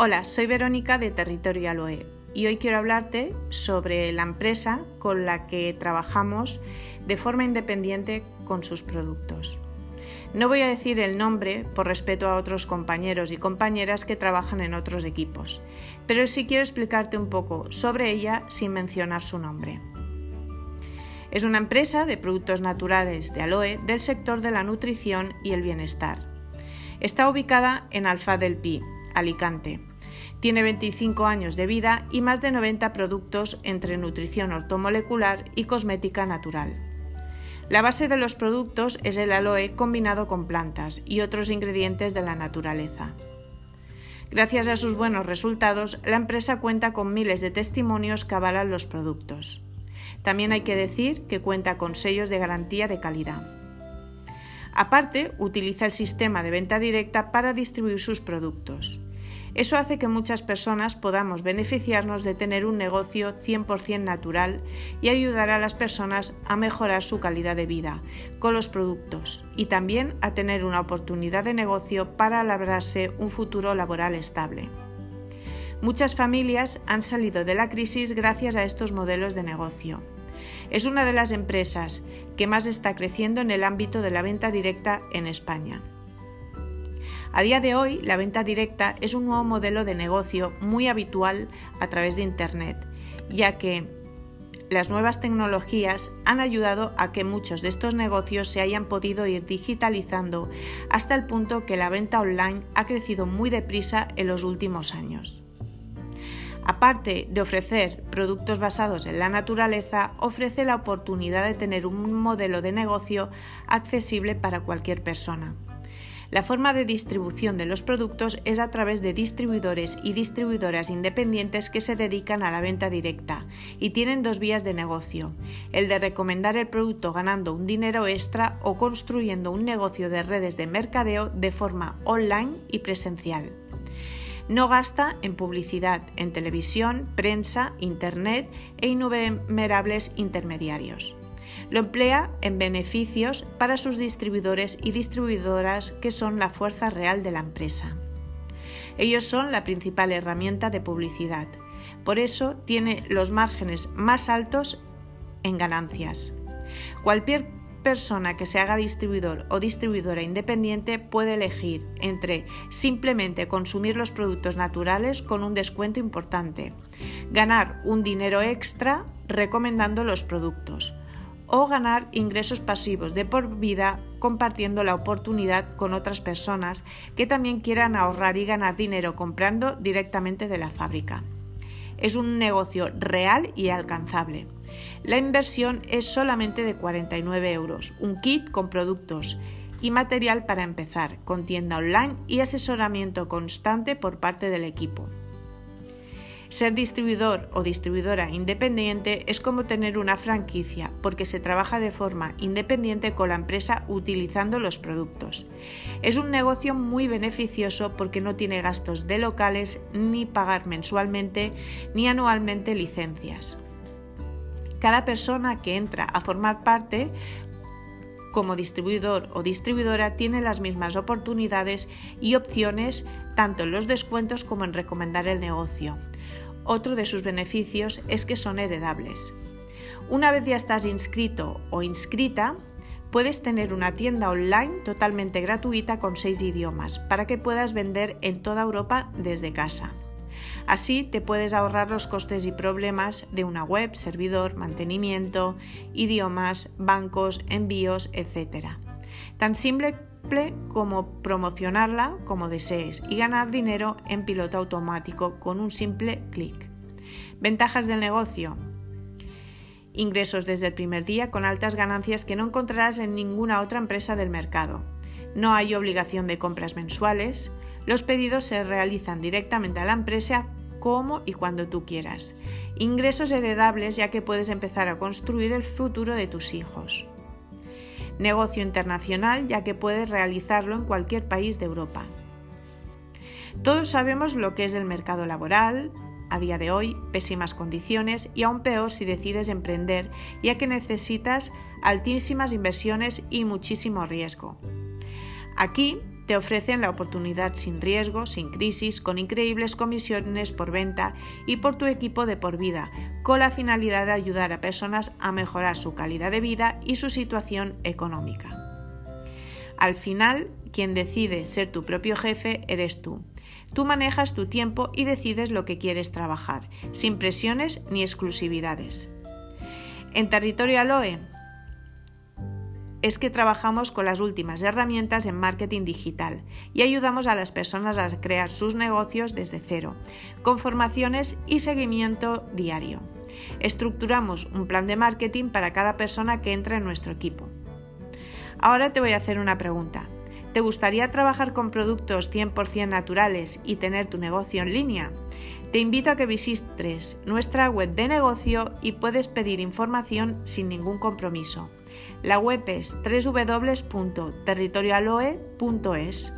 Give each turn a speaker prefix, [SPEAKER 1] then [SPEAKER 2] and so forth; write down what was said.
[SPEAKER 1] Hola, soy Verónica de Territorio Aloe y hoy quiero hablarte sobre la empresa con la que trabajamos de forma independiente con sus productos. No voy a decir el nombre por respeto a otros compañeros y compañeras que trabajan en otros equipos, pero sí quiero explicarte un poco sobre ella sin mencionar su nombre. Es una empresa de productos naturales de aloe del sector de la nutrición y el bienestar. Está ubicada en Alfa del Pi, Alicante. Tiene 25 años de vida y más de 90 productos entre nutrición ortomolecular y cosmética natural. La base de los productos es el aloe combinado con plantas y otros ingredientes de la naturaleza. Gracias a sus buenos resultados, la empresa cuenta con miles de testimonios que avalan los productos. También hay que decir que cuenta con sellos de garantía de calidad. Aparte, utiliza el sistema de venta directa para distribuir sus productos. Eso hace que muchas personas podamos beneficiarnos de tener un negocio 100% natural y ayudar a las personas a mejorar su calidad de vida con los productos y también a tener una oportunidad de negocio para labrarse un futuro laboral estable. Muchas familias han salido de la crisis gracias a estos modelos de negocio. Es una de las empresas que más está creciendo en el ámbito de la venta directa en España. A día de hoy, la venta directa es un nuevo modelo de negocio muy habitual a través de Internet, ya que las nuevas tecnologías han ayudado a que muchos de estos negocios se hayan podido ir digitalizando hasta el punto que la venta online ha crecido muy deprisa en los últimos años. Aparte de ofrecer productos basados en la naturaleza, ofrece la oportunidad de tener un modelo de negocio accesible para cualquier persona. La forma de distribución de los productos es a través de distribuidores y distribuidoras independientes que se dedican a la venta directa y tienen dos vías de negocio, el de recomendar el producto ganando un dinero extra o construyendo un negocio de redes de mercadeo de forma online y presencial. No gasta en publicidad, en televisión, prensa, internet e innumerables intermediarios. Lo emplea en beneficios para sus distribuidores y distribuidoras que son la fuerza real de la empresa. Ellos son la principal herramienta de publicidad. Por eso tiene los márgenes más altos en ganancias. Cualquier persona que se haga distribuidor o distribuidora independiente puede elegir entre simplemente consumir los productos naturales con un descuento importante, ganar un dinero extra recomendando los productos o ganar ingresos pasivos de por vida compartiendo la oportunidad con otras personas que también quieran ahorrar y ganar dinero comprando directamente de la fábrica. Es un negocio real y alcanzable. La inversión es solamente de 49 euros, un kit con productos y material para empezar, con tienda online y asesoramiento constante por parte del equipo. Ser distribuidor o distribuidora independiente es como tener una franquicia porque se trabaja de forma independiente con la empresa utilizando los productos. Es un negocio muy beneficioso porque no tiene gastos de locales ni pagar mensualmente ni anualmente licencias. Cada persona que entra a formar parte como distribuidor o distribuidora tiene las mismas oportunidades y opciones tanto en los descuentos como en recomendar el negocio. Otro de sus beneficios es que son heredables. Una vez ya estás inscrito o inscrita, puedes tener una tienda online totalmente gratuita con seis idiomas para que puedas vender en toda Europa desde casa. Así te puedes ahorrar los costes y problemas de una web, servidor, mantenimiento, idiomas, bancos, envíos, etc. Tan simple como promocionarla como desees y ganar dinero en piloto automático con un simple clic. Ventajas del negocio. Ingresos desde el primer día con altas ganancias que no encontrarás en ninguna otra empresa del mercado. No hay obligación de compras mensuales. Los pedidos se realizan directamente a la empresa como y cuando tú quieras. Ingresos heredables ya que puedes empezar a construir el futuro de tus hijos negocio internacional ya que puedes realizarlo en cualquier país de Europa. Todos sabemos lo que es el mercado laboral, a día de hoy, pésimas condiciones y aún peor si decides emprender, ya que necesitas altísimas inversiones y muchísimo riesgo. Aquí te ofrecen la oportunidad sin riesgo, sin crisis, con increíbles comisiones por venta y por tu equipo de por vida, con la finalidad de ayudar a personas a mejorar su calidad de vida y su situación económica. Al final, quien decide ser tu propio jefe eres tú. Tú manejas tu tiempo y decides lo que quieres trabajar, sin presiones ni exclusividades. En Territorio Aloe es que trabajamos con las últimas herramientas en marketing digital y ayudamos a las personas a crear sus negocios desde cero, con formaciones y seguimiento diario. Estructuramos un plan de marketing para cada persona que entra en nuestro equipo. Ahora te voy a hacer una pregunta. ¿Te gustaría trabajar con productos 100% naturales y tener tu negocio en línea? Te invito a que visites nuestra web de negocio y puedes pedir información sin ningún compromiso. La web es www.territorialoe.es.